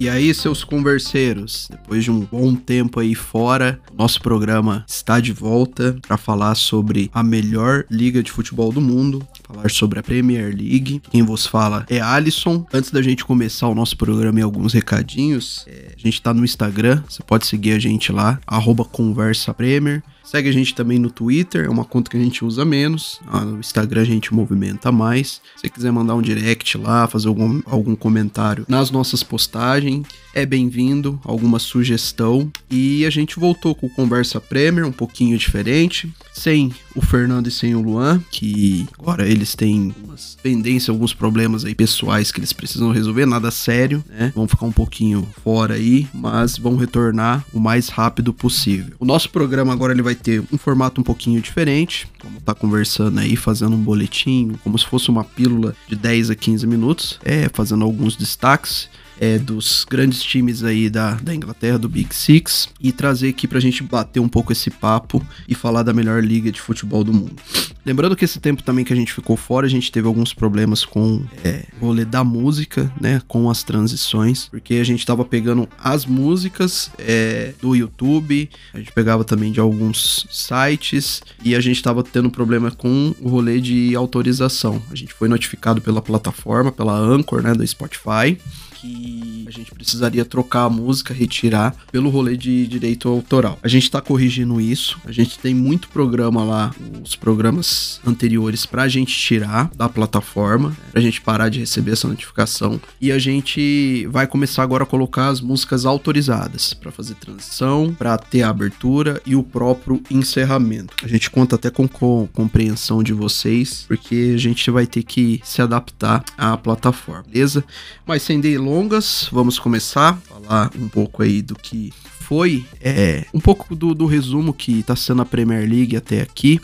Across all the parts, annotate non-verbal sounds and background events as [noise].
E aí, seus converseiros, depois de um bom tempo aí fora, nosso programa está de volta para falar sobre a melhor liga de futebol do mundo, falar sobre a Premier League. Quem vos fala é Alisson. Antes da gente começar o nosso programa e alguns recadinhos, é, a gente tá no Instagram, você pode seguir a gente lá, arroba Conversa Premier. Segue a gente também no Twitter, é uma conta que a gente usa menos. Ah, no Instagram a gente movimenta mais. Se você quiser mandar um direct lá, fazer algum, algum comentário nas nossas postagens, é bem-vindo, alguma sugestão. E a gente voltou com Conversa Premier, um pouquinho diferente, sem o Fernando e sem o Luan, que agora eles têm umas pendências, alguns problemas aí pessoais que eles precisam resolver, nada sério, né? Vão ficar um pouquinho fora aí, mas vão retornar o mais rápido possível. O nosso programa agora ele vai ter um formato um pouquinho diferente, como tá conversando aí, fazendo um boletim, como se fosse uma pílula de 10 a 15 minutos, é, fazendo alguns destaques é, dos grandes times aí da, da Inglaterra, do Big Six, e trazer aqui pra gente bater um pouco esse papo e falar da melhor liga de futebol do mundo. Lembrando que esse tempo também que a gente ficou fora, a gente teve alguns problemas com é, o rolê da música, né? Com as transições, porque a gente tava pegando as músicas é, do YouTube, a gente pegava também de alguns sites e a gente tava tendo problema com o rolê de autorização. A gente foi notificado pela plataforma, pela Anchor, né? Do Spotify que a gente precisaria trocar a música, retirar pelo rolê de direito autoral. A gente tá corrigindo isso, a gente tem muito programa lá, os programas anteriores pra gente tirar da plataforma, pra gente parar de receber essa notificação e a gente vai começar agora a colocar as músicas autorizadas para fazer transição, para ter a abertura e o próprio encerramento. A gente conta até com, com compreensão de vocês, porque a gente vai ter que se adaptar à plataforma, beleza? Mas sem delongas, longas, vamos começar a falar um pouco aí do que foi é, um pouco do, do resumo que está sendo a Premier League até aqui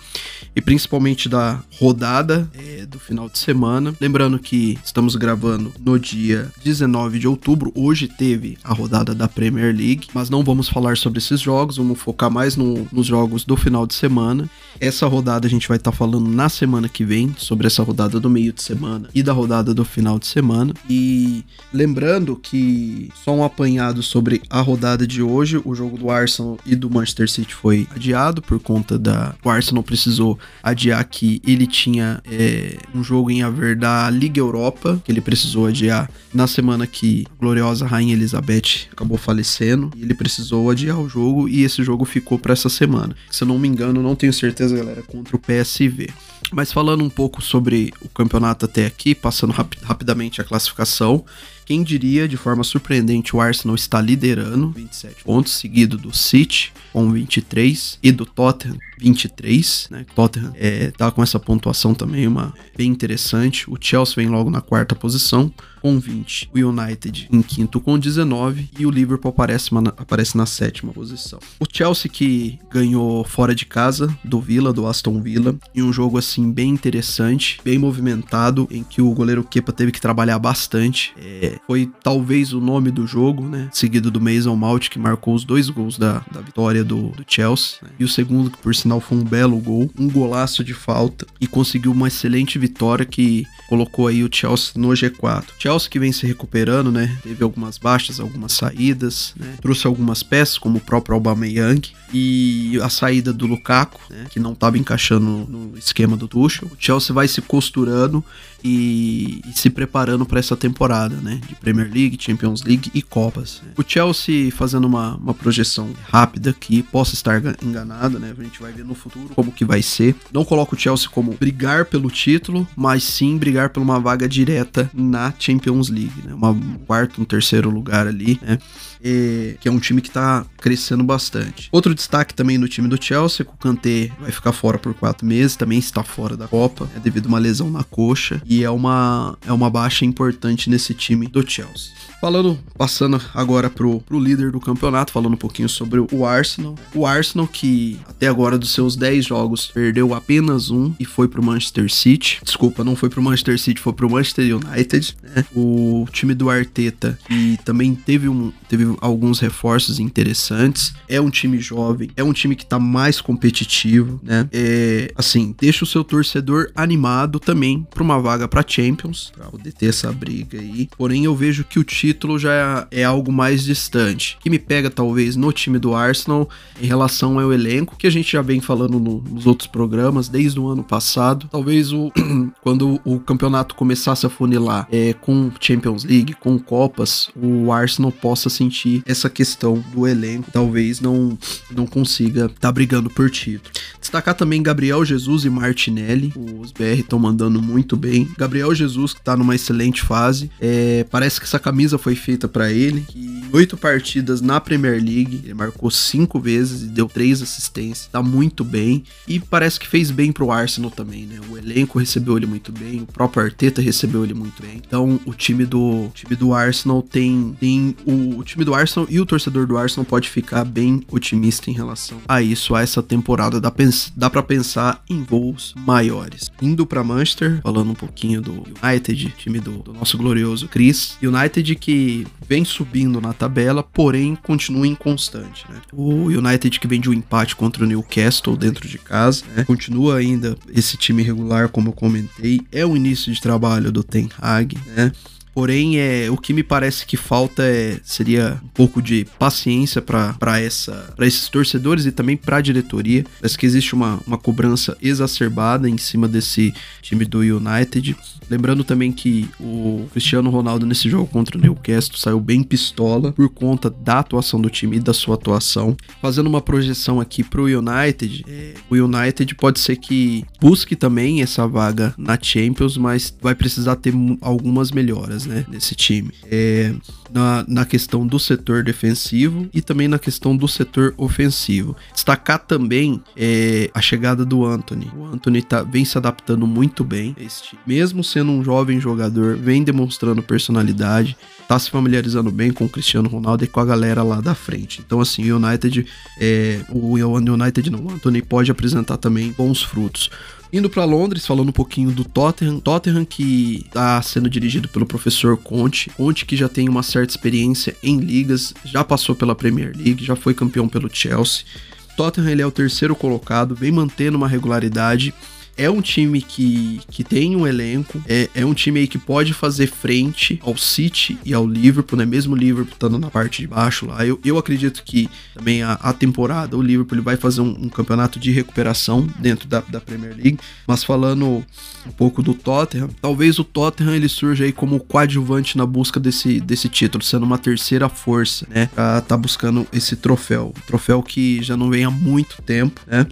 e principalmente da rodada é, do final de semana. Lembrando que estamos gravando no dia 19 de outubro. Hoje teve a rodada da Premier League, mas não vamos falar sobre esses jogos, vamos focar mais no, nos jogos do final de semana. Essa rodada a gente vai estar tá falando na semana que vem sobre essa rodada do meio de semana e da rodada do final de semana. E lembrando que só um apanhado sobre a rodada de hoje o jogo do Arsenal e do Manchester City foi adiado por conta da. O Arsenal precisou adiar que ele tinha é, um jogo em haver da Liga Europa, que ele precisou adiar na semana que a gloriosa Rainha Elizabeth acabou falecendo. Ele precisou adiar o jogo e esse jogo ficou para essa semana. Se eu não me engano, não tenho certeza, galera, contra o PSV. Mas falando um pouco sobre o campeonato até aqui, passando rap rapidamente a classificação. Quem diria, de forma surpreendente, o Arsenal está liderando, 27 pontos, seguido do City com 23 e do Tottenham 23, né? Tottenham é, tá com essa pontuação também uma bem interessante. O Chelsea vem logo na quarta posição com 20, o United em quinto com 19 e o Liverpool aparece, aparece na sétima posição. O Chelsea que ganhou fora de casa do Villa, do Aston Villa, em um jogo assim bem interessante, bem movimentado, em que o goleiro Kepa teve que trabalhar bastante. É, foi talvez o nome do jogo, né? Seguido do Mason Mount, que marcou os dois gols da, da vitória do, do Chelsea. Né? E o segundo, que por sinal foi um belo gol, um golaço de falta e conseguiu uma excelente vitória que colocou aí o Chelsea no G4. Chelsea que vem se recuperando, né? Teve algumas baixas, algumas saídas, né? Trouxe algumas peças, como o próprio Aubameyang e a saída do Lukaku, né? Que não estava encaixando no esquema do Tuchel. O Chelsea vai se costurando e, e se preparando para essa temporada, né? De Premier League, Champions League e Copas. Né? O Chelsea fazendo uma, uma projeção rápida aqui, possa estar enganado, né? A gente vai ver no futuro como que vai ser. Não coloco o Chelsea como brigar pelo título, mas sim brigar por uma vaga direta na Champions League, né? Uma um quarto, um terceiro lugar ali, né? E, que é um time que tá crescendo bastante. Outro destaque também no time do Chelsea, que o Kanté vai ficar fora por quatro meses, também está fora da Copa, é devido a uma lesão na coxa, e é uma, é uma baixa importante nesse time do Chelsea. Falando, passando agora pro, pro líder do campeonato, falando um pouquinho sobre o Arsenal. O Arsenal que até agora dos seus 10 jogos perdeu apenas um e foi pro Manchester City. Desculpa, não foi pro Manchester City, foi pro Manchester United. Né? O time do Arteta que também teve, um, teve alguns reforços interessantes. É um time jovem, é um time que tá mais competitivo, né? É, assim, deixa o seu torcedor animado também pra uma vaga pra Champions, pra poder ter essa briga aí. Porém, eu vejo que o título já é algo mais distante. Que me pega talvez no time do Arsenal em relação ao elenco, que a gente já vem falando no, nos outros programas desde o ano passado. Talvez o [clears throat] quando o campeonato começasse a funilar é, com Champions League, com Copas, o Arsenal possa sentir essa questão do elenco. Talvez não, não consiga estar tá brigando por título. Destacar também Gabriel Jesus e Martinelli. Os BR estão mandando muito bem. Gabriel Jesus, que tá numa excelente fase. É, parece que essa camisa foi feita para ele. Que oito partidas na Premier League, ele marcou cinco vezes e deu três assistências. Tá muito bem. E parece que fez bem pro Arsenal também, né? O elenco recebeu ele muito bem, o próprio Arteta recebeu ele muito bem. Então, o time do, time do Arsenal tem, tem o, o time do Arsenal e o torcedor do Arsenal pode ficar bem otimista em relação a isso, a essa temporada. Dá, dá para pensar em voos maiores. Indo para Manchester, falando um pouquinho do United, time do, do nosso glorioso Chris. United que vem subindo na tabela, porém continua inconstante. Né? O United que vem de um empate contra o Newcastle dentro de casa, né? continua ainda esse time regular, como eu comentei. É o início de trabalho do Ten Hag, né? Porém, é, o que me parece que falta é, seria um pouco de paciência para esses torcedores e também para a diretoria. Parece que existe uma, uma cobrança exacerbada em cima desse time do United. Lembrando também que o Cristiano Ronaldo nesse jogo contra o Newcastle saiu bem pistola por conta da atuação do time e da sua atuação. Fazendo uma projeção aqui para o United, é, o United pode ser que busque também essa vaga na Champions, mas vai precisar ter algumas melhoras né, nesse time. É, na, na questão do setor defensivo e também na questão do setor ofensivo. Destacar também é, a chegada do Anthony. O Anthony tá, vem se adaptando muito bem a esse time. Mesmo sendo um jovem jogador, vem demonstrando personalidade, tá se familiarizando bem com o Cristiano Ronaldo e com a galera lá da frente. Então, assim, o United, é, o United não, o Anthony pode apresentar também bons frutos. Indo para Londres, falando um pouquinho do Tottenham. Tottenham que está sendo dirigido pelo professor Conte. Conte que já tem uma certa experiência em ligas, já passou pela Premier League, já foi campeão pelo Chelsea. Tottenham ele é o terceiro colocado, vem mantendo uma regularidade é um time que, que tem um elenco, é, é um time aí que pode fazer frente ao City e ao Liverpool, né? Mesmo o Liverpool estando na parte de baixo lá. Eu, eu acredito que também a, a temporada, o Liverpool ele vai fazer um, um, campeonato de recuperação dentro da, da Premier League. Mas falando um pouco do Tottenham, talvez o Tottenham ele surja aí como coadjuvante na busca desse, desse título, sendo uma terceira força, né? Pra tá buscando esse troféu. Um troféu que já não vem há muito tempo, né?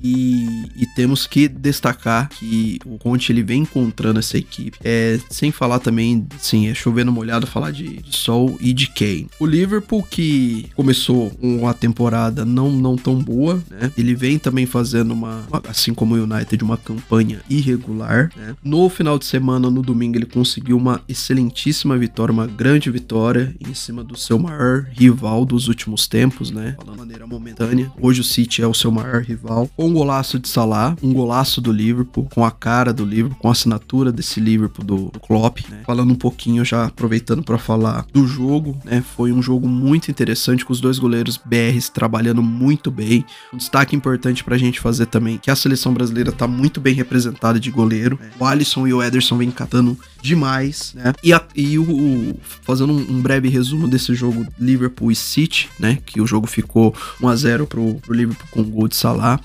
E, e temos que destacar destacar que o Conte ele vem encontrando essa equipe. É, sem falar também, sim, é chovendo molhado falar de, de Sol e de Kane. O Liverpool que começou uma temporada não, não tão boa, né? Ele vem também fazendo uma, assim como o United, uma campanha irregular, né? No final de semana, no domingo, ele conseguiu uma excelentíssima vitória, uma grande vitória em cima do seu maior rival dos últimos tempos, né? Falando de maneira momentânea. Hoje o City é o seu maior rival. Um golaço de Salah, um golaço do Liverpool, com a cara do Liverpool, com a assinatura desse Liverpool do, do Klopp, né? Falando um pouquinho já aproveitando para falar do jogo, né? Foi um jogo muito interessante com os dois goleiros BRs trabalhando muito bem. Um destaque importante pra gente fazer também que a seleção brasileira tá muito bem representada de goleiro. Né? O Alisson e o Ederson vêm catando demais, né? E, a, e o, o, fazendo um, um, breve resumo desse jogo Liverpool e City, né? Que o jogo ficou 1 a 0 pro, pro Liverpool com o gol de Salah.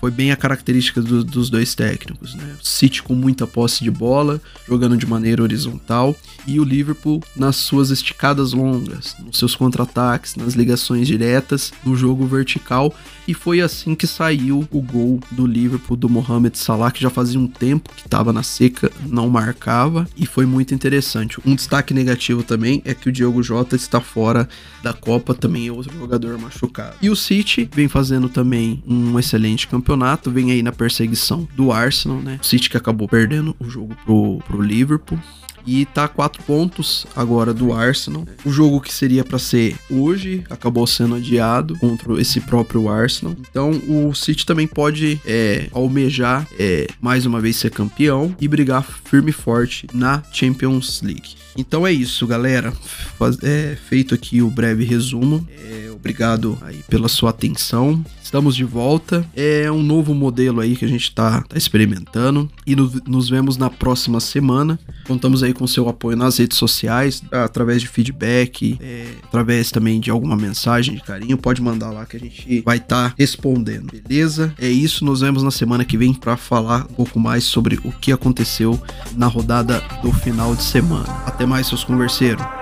Foi bem a característica do, dos dois técnicos, né? City com muita posse de bola, jogando de maneira horizontal, e o Liverpool nas suas esticadas longas, nos seus contra-ataques, nas ligações diretas, no jogo vertical, e foi assim que saiu o gol do Liverpool do Mohamed Salah, que já fazia um tempo que estava na seca, não marcava, e foi muito interessante. Um destaque negativo também é que o Diogo Jota está fora da Copa, também é outro jogador machucado. E o City vem fazendo também um excelente campeonato, vem aí na perseguição do Arsenal, né? O City que acabou perdendo o jogo pro, pro Liverpool e tá quatro pontos agora do Arsenal. O jogo que seria para ser hoje acabou sendo adiado contra esse próprio Arsenal. Então o City também pode é, almejar é, mais uma vez ser campeão e brigar firme e forte na Champions League. Então é isso, galera. Faz, é, feito aqui o breve resumo. É, Obrigado aí pela sua atenção. Estamos de volta. É um novo modelo aí que a gente está tá experimentando e no, nos vemos na próxima semana. Contamos aí com seu apoio nas redes sociais, através de feedback, é, através também de alguma mensagem de carinho. Pode mandar lá que a gente vai estar tá respondendo, beleza? É isso. Nos vemos na semana que vem para falar um pouco mais sobre o que aconteceu na rodada do final de semana. Até mais, seus converseiros.